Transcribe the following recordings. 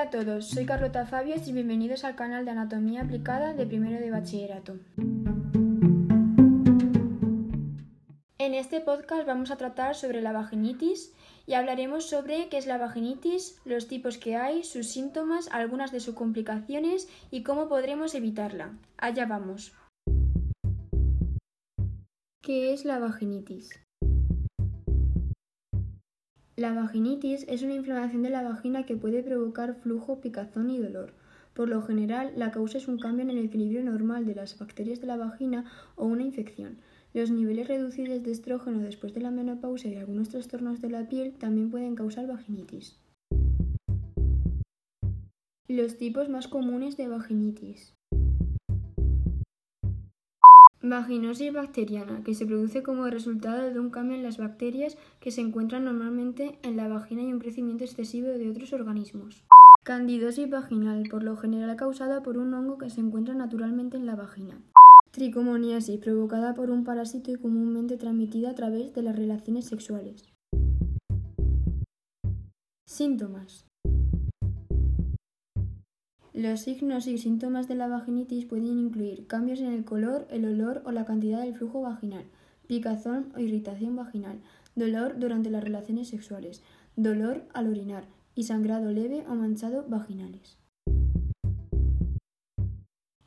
Hola a todos, soy Carlota Fabios y bienvenidos al canal de Anatomía Aplicada de Primero de Bachillerato. En este podcast vamos a tratar sobre la vaginitis y hablaremos sobre qué es la vaginitis, los tipos que hay, sus síntomas, algunas de sus complicaciones y cómo podremos evitarla. Allá vamos. ¿Qué es la vaginitis? La vaginitis es una inflamación de la vagina que puede provocar flujo, picazón y dolor. Por lo general, la causa es un cambio en el equilibrio normal de las bacterias de la vagina o una infección. Los niveles reducidos de estrógeno después de la menopausia y algunos trastornos de la piel también pueden causar vaginitis. Los tipos más comunes de vaginitis. Vaginosis bacteriana, que se produce como resultado de un cambio en las bacterias que se encuentran normalmente en la vagina y un crecimiento excesivo de otros organismos. Candidosis vaginal, por lo general causada por un hongo que se encuentra naturalmente en la vagina. Tricomoniasis, provocada por un parásito y comúnmente transmitida a través de las relaciones sexuales. Síntomas. Los signos y síntomas de la vaginitis pueden incluir cambios en el color, el olor o la cantidad del flujo vaginal, picazón o irritación vaginal, dolor durante las relaciones sexuales, dolor al orinar y sangrado leve o manchado vaginales.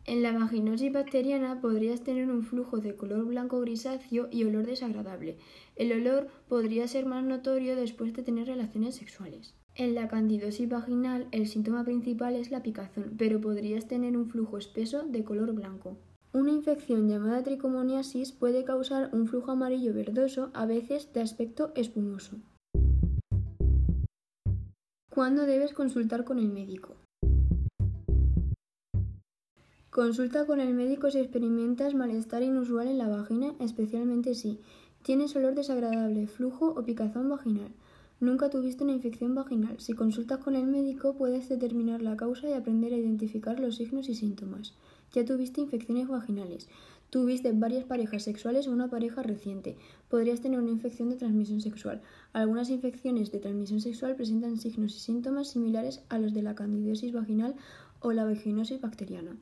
En la vaginosis bacteriana podrías tener un flujo de color blanco grisáceo y olor desagradable. El olor podría ser más notorio después de tener relaciones sexuales. En la candidosis vaginal el síntoma principal es la picazón, pero podrías tener un flujo espeso de color blanco. Una infección llamada tricomoniasis puede causar un flujo amarillo verdoso, a veces de aspecto espumoso. ¿Cuándo debes consultar con el médico? Consulta con el médico si experimentas malestar inusual en la vagina, especialmente si tienes olor desagradable, flujo o picazón vaginal. Nunca tuviste una infección vaginal. Si consultas con el médico puedes determinar la causa y aprender a identificar los signos y síntomas. Ya tuviste infecciones vaginales. Tuviste varias parejas sexuales o una pareja reciente. Podrías tener una infección de transmisión sexual. Algunas infecciones de transmisión sexual presentan signos y síntomas similares a los de la candidiasis vaginal o la vaginosis bacteriana.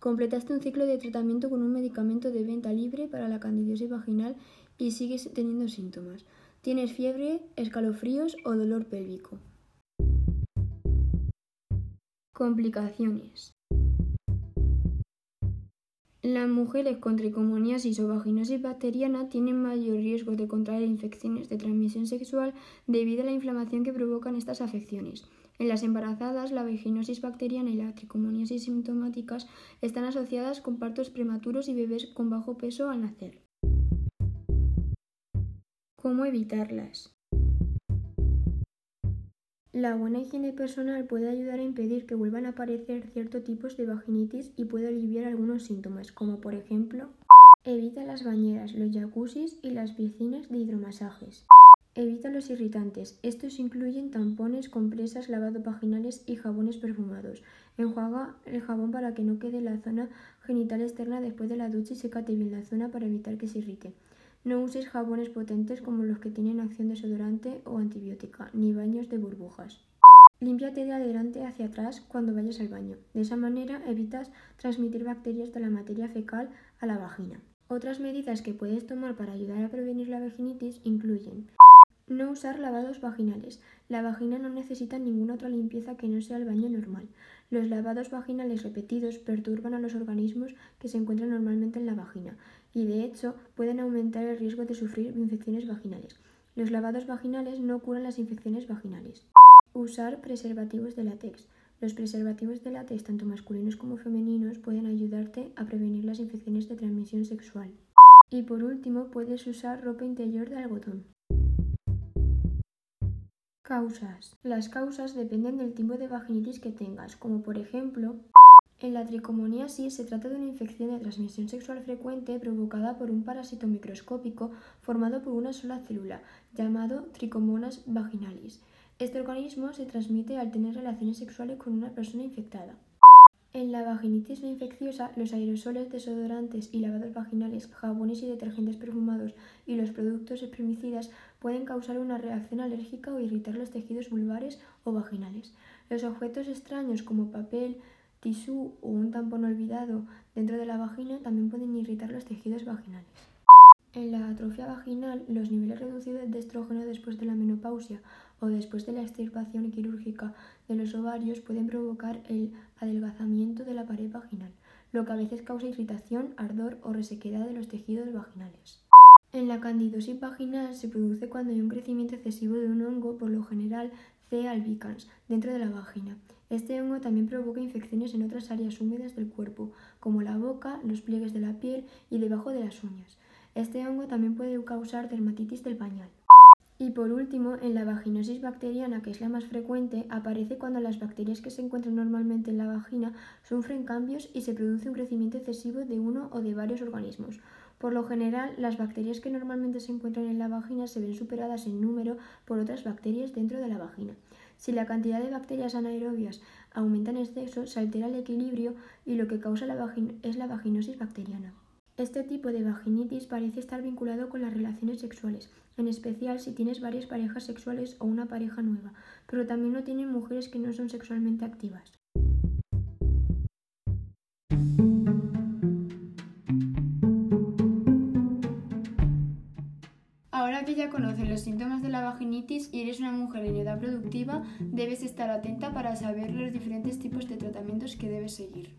Completaste un ciclo de tratamiento con un medicamento de venta libre para la candidiasis vaginal y sigues teniendo síntomas. Tienes fiebre, escalofríos o dolor pélvico. Complicaciones. Las mujeres con tricomoniasis o vaginosis bacteriana tienen mayor riesgo de contraer infecciones de transmisión sexual debido a la inflamación que provocan estas afecciones. En las embarazadas, la vaginosis bacteriana y la tricomoniasis sintomáticas están asociadas con partos prematuros y bebés con bajo peso al nacer. ¿Cómo evitarlas? La buena higiene personal puede ayudar a impedir que vuelvan a aparecer ciertos tipos de vaginitis y puede aliviar algunos síntomas, como por ejemplo, evita las bañeras, los jacuzzis y las piscinas de hidromasajes. Evita los irritantes. Estos incluyen tampones, compresas, lavados vaginales y jabones perfumados. Enjuaga el jabón para que no quede la zona genital externa después de la ducha y secate bien la zona para evitar que se irrite. No uses jabones potentes como los que tienen acción desodorante o antibiótica, ni baños de burbujas. Límpiate de adelante hacia atrás cuando vayas al baño. De esa manera evitas transmitir bacterias de la materia fecal a la vagina. Otras medidas que puedes tomar para ayudar a prevenir la vaginitis incluyen no usar lavados vaginales. La vagina no necesita ninguna otra limpieza que no sea el baño normal. Los lavados vaginales repetidos perturban a los organismos que se encuentran normalmente en la vagina y de hecho pueden aumentar el riesgo de sufrir infecciones vaginales. Los lavados vaginales no curan las infecciones vaginales. Usar preservativos de látex. Los preservativos de látex, tanto masculinos como femeninos, pueden ayudarte a prevenir las infecciones de transmisión sexual. Y por último, puedes usar ropa interior de algodón. Causas. Las causas dependen del tipo de vaginitis que tengas, como por ejemplo en la tricomoniasis se trata de una infección de transmisión sexual frecuente provocada por un parásito microscópico formado por una sola célula, llamado Trichomonas vaginalis. Este organismo se transmite al tener relaciones sexuales con una persona infectada. En la vaginitis no infecciosa, los aerosoles, desodorantes y lavados vaginales, jabones y detergentes perfumados y los productos espermicidas pueden causar una reacción alérgica o irritar los tejidos vulvares o vaginales. Los objetos extraños como papel, tisú o un tampón olvidado dentro de la vagina también pueden irritar los tejidos vaginales. En la atrofia vaginal, los niveles reducidos de estrógeno después de la menopausia o después de la extirpación quirúrgica de los ovarios pueden provocar el adelgazamiento de la pared vaginal, lo que a veces causa irritación, ardor o resequedad de los tejidos vaginales. En la candidosis vaginal se produce cuando hay un crecimiento excesivo de un hongo, por lo general C. albicans, dentro de la vagina. Este hongo también provoca infecciones en otras áreas húmedas del cuerpo, como la boca, los pliegues de la piel y debajo de las uñas. Este hongo también puede causar dermatitis del pañal. Y por último, en la vaginosis bacteriana, que es la más frecuente, aparece cuando las bacterias que se encuentran normalmente en la vagina sufren cambios y se produce un crecimiento excesivo de uno o de varios organismos. Por lo general, las bacterias que normalmente se encuentran en la vagina se ven superadas en número por otras bacterias dentro de la vagina. Si la cantidad de bacterias anaerobias aumenta en exceso, se altera el equilibrio y lo que causa la es la vaginosis bacteriana. Este tipo de vaginitis parece estar vinculado con las relaciones sexuales, en especial si tienes varias parejas sexuales o una pareja nueva, pero también lo tienen mujeres que no son sexualmente activas. Ahora que ya conoces los síntomas de la vaginitis y eres una mujer en edad productiva, debes estar atenta para saber los diferentes tipos de tratamientos que debes seguir.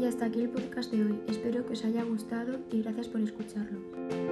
Y hasta aquí el podcast de hoy. Espero que os haya gustado y gracias por escucharlo.